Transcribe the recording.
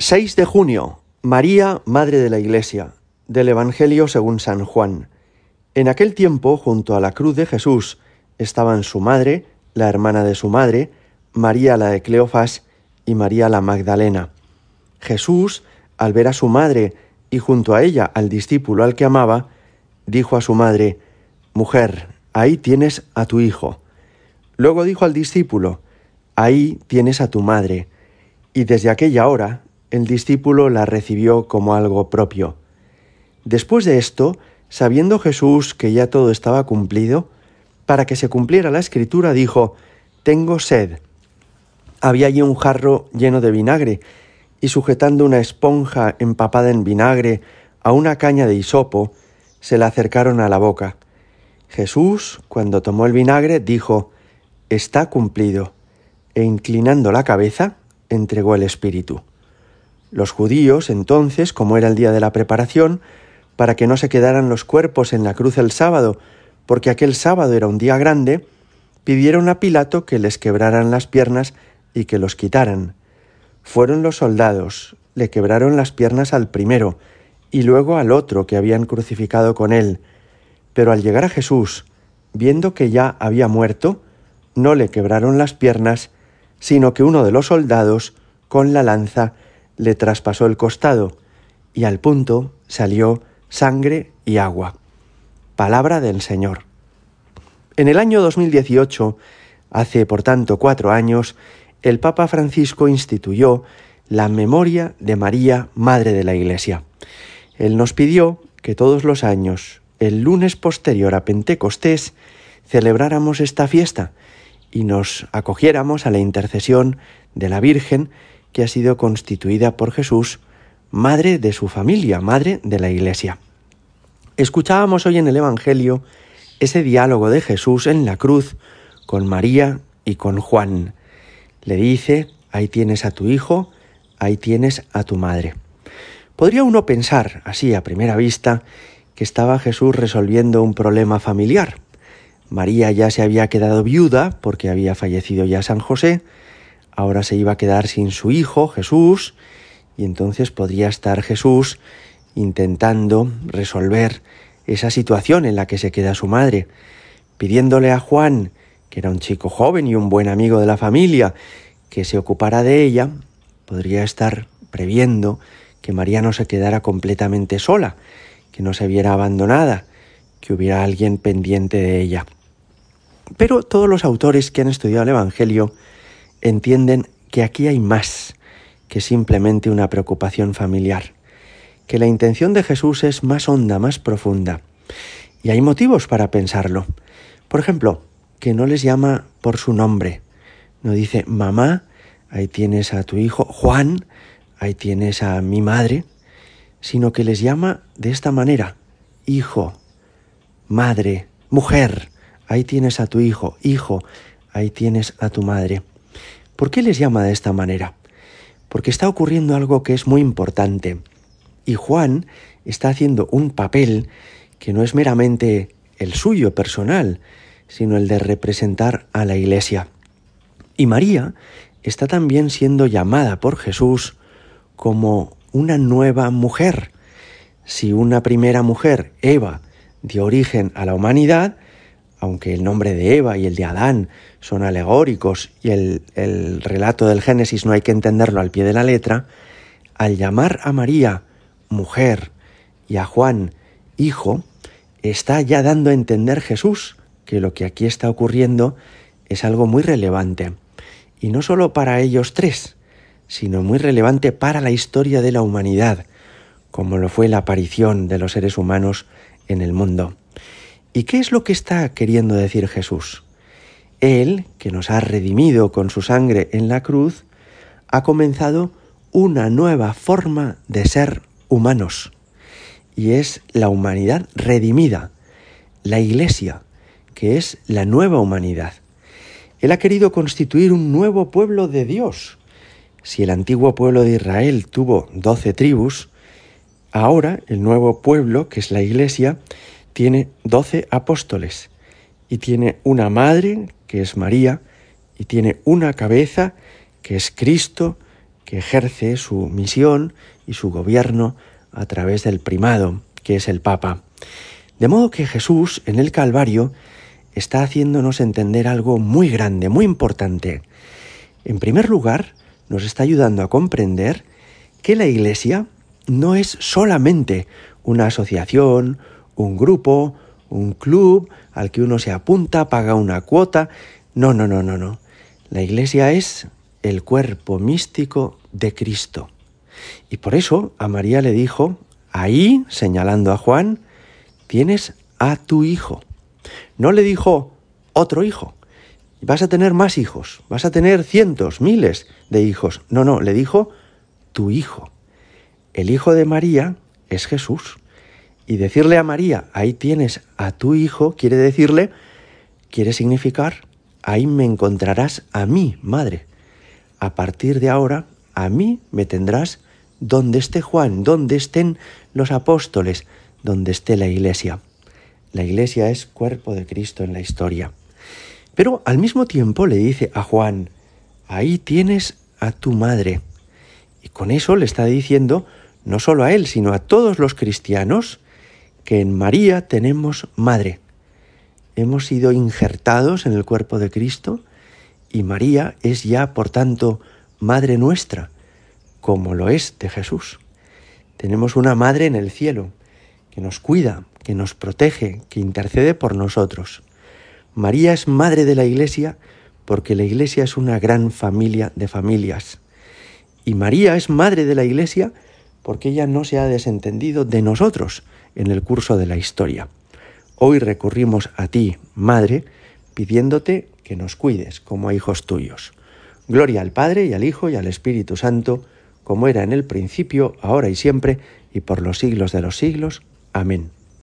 6 de junio. María, Madre de la Iglesia. Del Evangelio según San Juan. En aquel tiempo, junto a la cruz de Jesús, estaban su madre, la hermana de su madre, María la de Cleofas y María la Magdalena. Jesús, al ver a su madre y junto a ella al discípulo al que amaba, dijo a su madre, Mujer, ahí tienes a tu hijo. Luego dijo al discípulo, Ahí tienes a tu madre. Y desde aquella hora el discípulo la recibió como algo propio. Después de esto, sabiendo Jesús que ya todo estaba cumplido, para que se cumpliera la escritura, dijo, Tengo sed. Había allí un jarro lleno de vinagre, y sujetando una esponja empapada en vinagre a una caña de hisopo, se la acercaron a la boca. Jesús, cuando tomó el vinagre, dijo, Está cumplido, e inclinando la cabeza, entregó el Espíritu. Los judíos, entonces, como era el día de la preparación, para que no se quedaran los cuerpos en la cruz el sábado, porque aquel sábado era un día grande, pidieron a Pilato que les quebraran las piernas y que los quitaran. Fueron los soldados, le quebraron las piernas al primero y luego al otro que habían crucificado con él. Pero al llegar a Jesús, viendo que ya había muerto, no le quebraron las piernas, sino que uno de los soldados, con la lanza, le traspasó el costado, y al punto salió sangre y agua. Palabra del Señor. En el año 2018, hace por tanto cuatro años, el Papa Francisco instituyó la memoria de María, Madre de la Iglesia. Él nos pidió que todos los años, el lunes posterior a Pentecostés, celebráramos esta fiesta y nos acogiéramos a la intercesión de la Virgen que ha sido constituida por Jesús madre de su familia, madre de la Iglesia. Escuchábamos hoy en el Evangelio ese diálogo de Jesús en la cruz con María y con Juan. Le dice, ahí tienes a tu hijo, ahí tienes a tu madre. Podría uno pensar, así a primera vista, que estaba Jesús resolviendo un problema familiar. María ya se había quedado viuda porque había fallecido ya San José, ahora se iba a quedar sin su hijo, Jesús, y entonces podría estar Jesús intentando resolver esa situación en la que se queda su madre, pidiéndole a Juan, que era un chico joven y un buen amigo de la familia, que se ocupara de ella, podría estar previendo que María no se quedara completamente sola, que no se viera abandonada, que hubiera alguien pendiente de ella. Pero todos los autores que han estudiado el Evangelio entienden que aquí hay más que simplemente una preocupación familiar, que la intención de Jesús es más honda, más profunda. Y hay motivos para pensarlo. Por ejemplo, que no les llama por su nombre. No dice, mamá, ahí tienes a tu hijo, Juan, ahí tienes a mi madre, sino que les llama de esta manera, hijo, madre, mujer, ahí tienes a tu hijo, hijo, ahí tienes a tu madre. ¿Por qué les llama de esta manera? Porque está ocurriendo algo que es muy importante. Y Juan está haciendo un papel que no es meramente el suyo personal, sino el de representar a la Iglesia. Y María está también siendo llamada por Jesús como una nueva mujer. Si una primera mujer, Eva, dio origen a la humanidad, aunque el nombre de Eva y el de Adán son alegóricos y el, el, relato del Génesis no hay que entenderlo al pie de la letra, al llamar a María mujer y a Juan hijo, está ya dando a entender Jesús que lo que aquí está ocurriendo es algo muy relevante. Y no solo para ellos tres, sino muy relevante para la historia de la humanidad, como lo fue la aparición de los seres humanos en el mundo. ¿Y qué es lo que está queriendo decir Jesús? Él, que nos ha redimido con su sangre en la cruz, ha comenzado una nueva forma de ser humanos, y es la humanidad redimida, la Iglesia, que es la nueva humanidad. Él ha querido constituir un nuevo pueblo de Dios. Si el antiguo pueblo de Israel tuvo doce tribus, ahora el nuevo pueblo, que es la Iglesia, tiene doce apóstoles y tiene una madre, que es María, y tiene una cabeza, que es Cristo, que ejerce su misión y su gobierno a través del primado, que es el Papa. De modo que Jesús en el Calvario está haciéndonos entender algo muy grande, muy importante. En primer lugar, nos está ayudando a comprender que la Iglesia no es solamente una asociación, un grupo, un club al que uno se apunta, paga una cuota. No, no, no, no, no. La Iglesia es el cuerpo místico de Cristo. Y por eso a María le dijo, ahí, señalando a Juan, tienes a tu hijo. No le dijo otro hijo. Vas a tener más hijos, vas a tener cientos, miles de hijos. No, no, le dijo tu hijo. El hijo de María es Jesús. Y decirle a María, ahí tienes a tu hijo, quiere decirle, quiere significar, ahí me encontrarás a mí, madre. A partir de ahora, a mí me tendrás donde esté Juan, donde estén los apóstoles, donde esté la iglesia. La iglesia es cuerpo de Cristo en la historia. Pero al mismo tiempo le dice a Juan, ahí tienes a tu madre. Y con eso le está diciendo, no solo a él, sino a todos los cristianos, que en María tenemos madre. Hemos sido injertados en el cuerpo de Cristo y María es ya, por tanto, madre nuestra, como lo es de Jesús. Tenemos una madre en el cielo que nos cuida, que nos protege, que intercede por nosotros. María es madre de la Iglesia porque la Iglesia es una gran familia de familias. Y María es madre de la Iglesia porque ella no se ha desentendido de nosotros en el curso de la historia. Hoy recurrimos a ti, Madre, pidiéndote que nos cuides como a hijos tuyos. Gloria al Padre y al Hijo y al Espíritu Santo, como era en el principio, ahora y siempre, y por los siglos de los siglos. Amén.